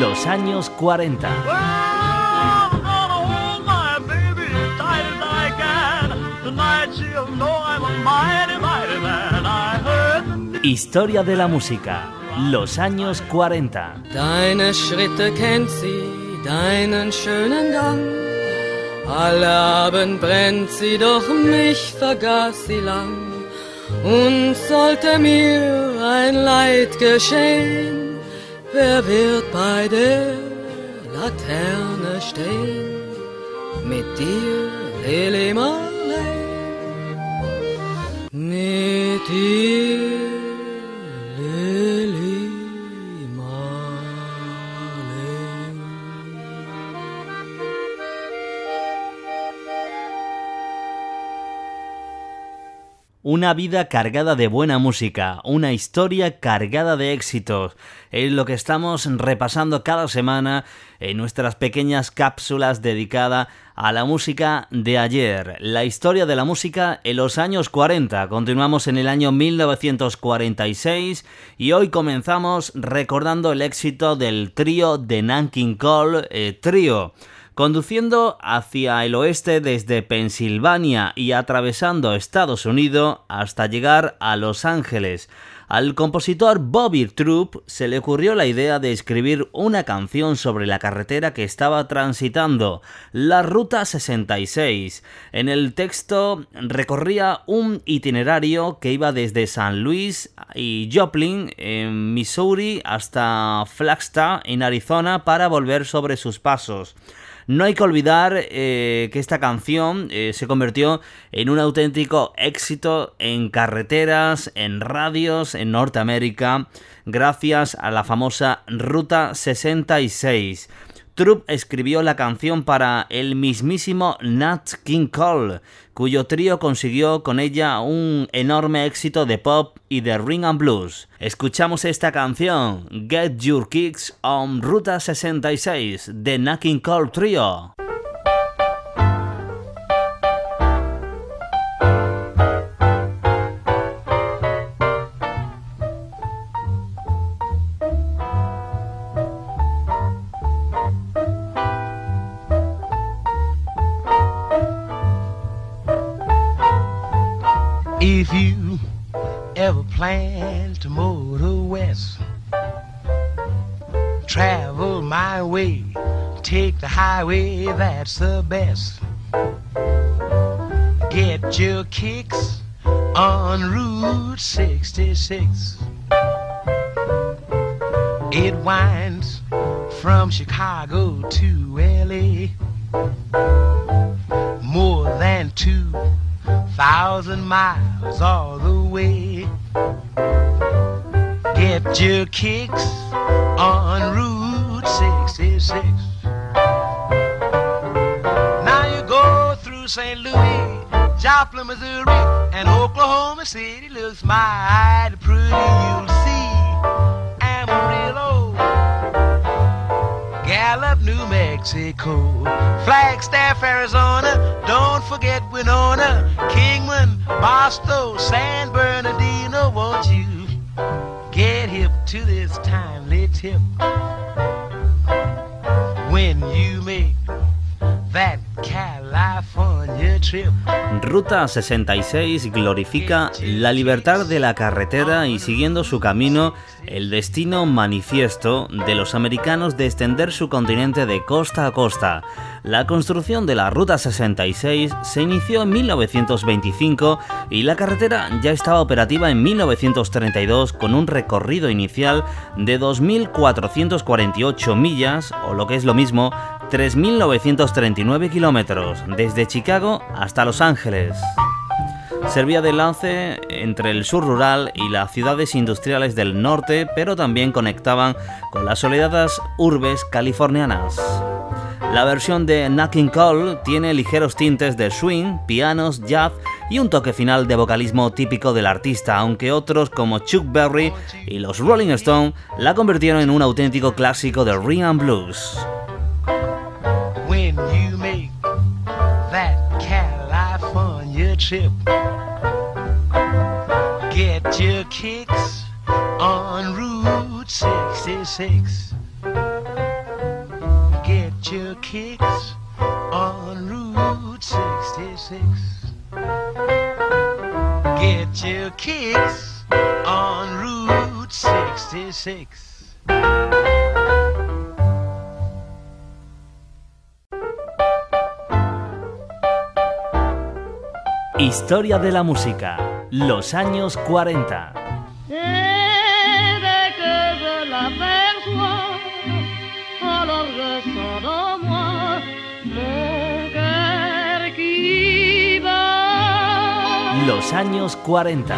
Los años 40. Historia de la música. Los años 40. Deine Schritte kennt sie, deinen schönen Gang. Alle Abend brennt sie, doch mich vergaß sie lang. Und sollte mir ein Leid geschehen, Wer wird bei der Laterne stehen? Mit dir, Lili Marley, mit dir. Una vida cargada de buena música, una historia cargada de éxitos. Es lo que estamos repasando cada semana en nuestras pequeñas cápsulas dedicadas a la música de ayer, la historia de la música en los años 40. Continuamos en el año 1946 y hoy comenzamos recordando el éxito del trío de Nanking Cole, eh, trío conduciendo hacia el oeste desde Pensilvania y atravesando Estados Unidos hasta llegar a Los Ángeles. Al compositor Bobby Troop se le ocurrió la idea de escribir una canción sobre la carretera que estaba transitando, la Ruta 66. En el texto recorría un itinerario que iba desde San Luis y Joplin en Missouri hasta Flagstaff en Arizona para volver sobre sus pasos. No hay que olvidar eh, que esta canción eh, se convirtió en un auténtico éxito en carreteras, en radios en Norteamérica, gracias a la famosa Ruta 66. Trupp escribió la canción para el mismísimo Nat King Cole, cuyo trío consiguió con ella un enorme éxito de pop y de ring and blues. Escuchamos esta canción, Get Your Kicks on Ruta 66, de Nat King Cole Trio. If you ever plan to motor west, travel my way, take the highway, that's the best. Get your kicks on Route 66. It winds from Chicago to LA. More than two thousand miles all the way. Get your kicks on Route 66. Now you go through St. Louis, Joplin, Missouri, and Oklahoma City looks mighty pretty. You'll New Mexico, Flagstaff, Arizona. Don't forget Winona, Kingman, Boston, San Bernardino. Won't you get hip to this timely tip? When you Ruta 66 glorifica la libertad de la carretera y siguiendo su camino el destino manifiesto de los americanos de extender su continente de costa a costa. La construcción de la Ruta 66 se inició en 1925 y la carretera ya estaba operativa en 1932 con un recorrido inicial de 2.448 millas o lo que es lo mismo 3.939 kilómetros desde Chicago hasta Los Ángeles. Servía de enlace entre el sur rural y las ciudades industriales del norte, pero también conectaban con las soledadas urbes californianas. La versión de Knocking Call tiene ligeros tintes de swing, pianos, jazz y un toque final de vocalismo típico del artista, aunque otros como Chuck Berry y los Rolling Stones la convirtieron en un auténtico clásico del Ring and Blues. Get your kicks on Route 66. Get your kicks on Route 66. Get your kicks on Route 66. Historia de la música, los años 40. Los años 40.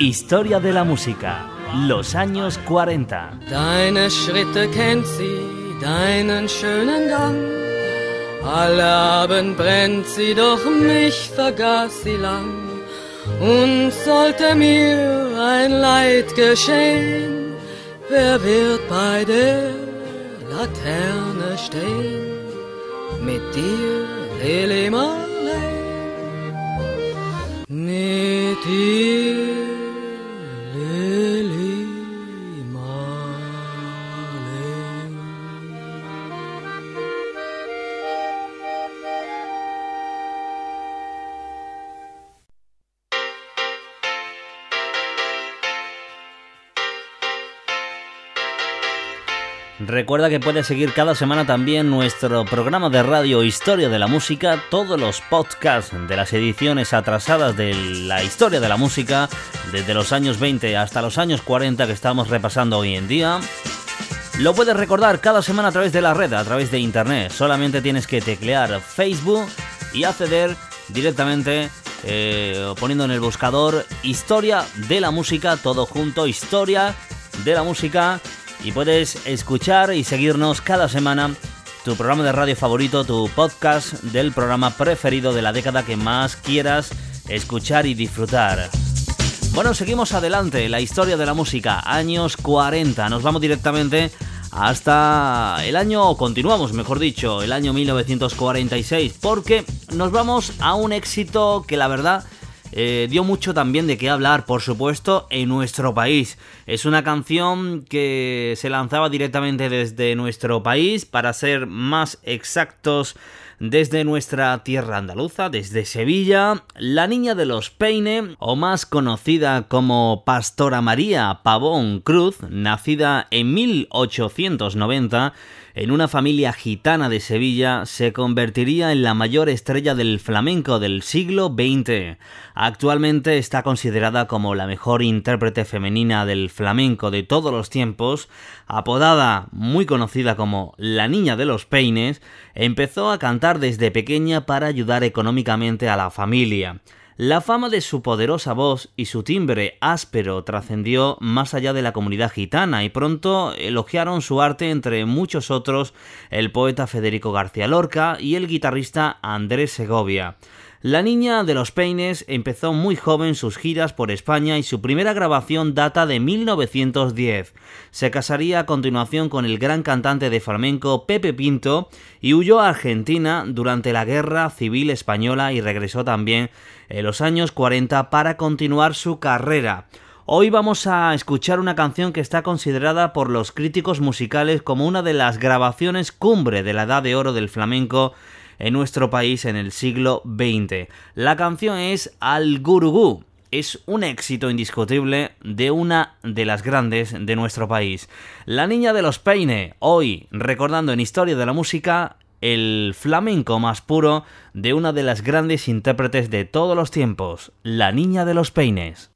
Historia de la música, los años 40. Deine Schritte kennt sie, deinen schönen Gang. Alle Abend brennt sie, doch mich vergaß sie lang. Und sollte mir ein Leid geschehen, wer wird bei der Laterne stehen? Mit dir, Lili Marley, mit dir. Recuerda que puedes seguir cada semana también nuestro programa de radio Historia de la Música, todos los podcasts de las ediciones atrasadas de la historia de la música, desde los años 20 hasta los años 40 que estamos repasando hoy en día. Lo puedes recordar cada semana a través de la red, a través de internet. Solamente tienes que teclear Facebook y acceder directamente eh, poniendo en el buscador Historia de la Música, todo junto, Historia de la Música y puedes escuchar y seguirnos cada semana tu programa de radio favorito, tu podcast del programa preferido de la década que más quieras escuchar y disfrutar. Bueno, seguimos adelante, la historia de la música, años 40, nos vamos directamente hasta el año, continuamos mejor dicho, el año 1946, porque nos vamos a un éxito que la verdad eh, dio mucho también de qué hablar, por supuesto, en nuestro país. Es una canción que se lanzaba directamente desde nuestro país, para ser más exactos, desde nuestra tierra andaluza, desde Sevilla, la niña de los Peine, o más conocida como Pastora María Pavón Cruz, nacida en 1890, en una familia gitana de Sevilla, se convertiría en la mayor estrella del flamenco del siglo XX. Actualmente está considerada como la mejor intérprete femenina del flamenco de todos los tiempos, apodada muy conocida como la Niña de los Peines, empezó a cantar desde pequeña para ayudar económicamente a la familia. La fama de su poderosa voz y su timbre áspero trascendió más allá de la comunidad gitana y pronto elogiaron su arte entre muchos otros el poeta Federico García Lorca y el guitarrista Andrés Segovia. La niña de los peines empezó muy joven sus giras por España y su primera grabación data de 1910. Se casaría a continuación con el gran cantante de flamenco Pepe Pinto y huyó a Argentina durante la Guerra Civil Española y regresó también en los años 40 para continuar su carrera. Hoy vamos a escuchar una canción que está considerada por los críticos musicales como una de las grabaciones cumbre de la edad de oro del flamenco en nuestro país en el siglo XX. La canción es Al Gurugú. Es un éxito indiscutible de una de las grandes de nuestro país. La niña de los peine, hoy recordando en Historia de la Música el flamenco más puro de una de las grandes intérpretes de todos los tiempos, la niña de los peines.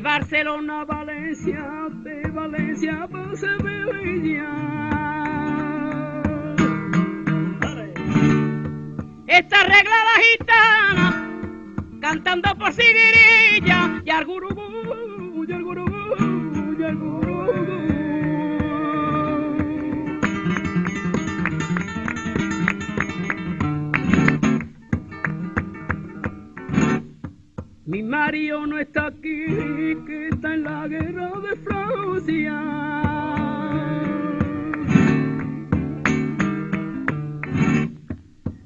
Barcelona a Valencia, de Valencia a Sevilla. Esta regla la gitana, cantando por Siguirilla y al Mi marido no está aquí, que está en la guerra de Francia.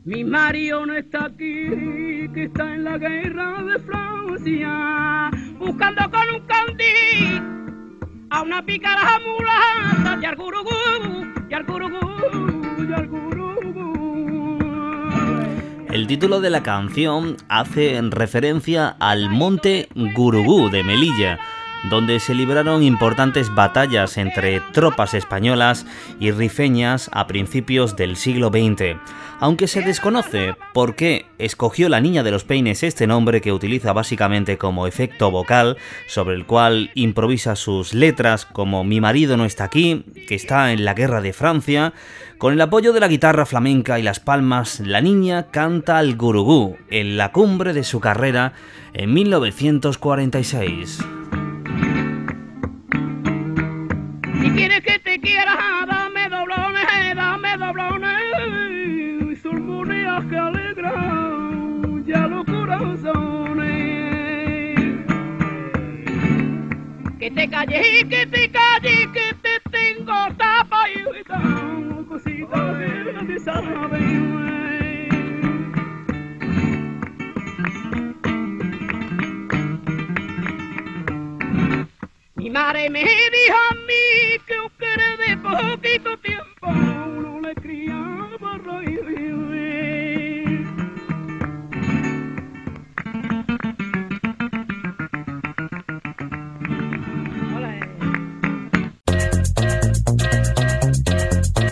Mi marido no está aquí, que está en la guerra de Francia, buscando con un candil a una pícara mulata y al gurugú, y El título de la canción hace referencia al monte Gurugú de Melilla, donde se libraron importantes batallas entre tropas españolas y rifeñas a principios del siglo XX. Aunque se desconoce por qué escogió la niña de los peines este nombre que utiliza básicamente como efecto vocal, sobre el cual improvisa sus letras como Mi marido no está aquí, que está en la guerra de Francia, con el apoyo de la guitarra flamenca y las palmas, la niña canta al gurugú en la cumbre de su carrera en 1946. Que te calles y que te calles, que te tengo tapa y cosita que nadie sabe. Mi madre me dijo a mí que querer de poquito tiempo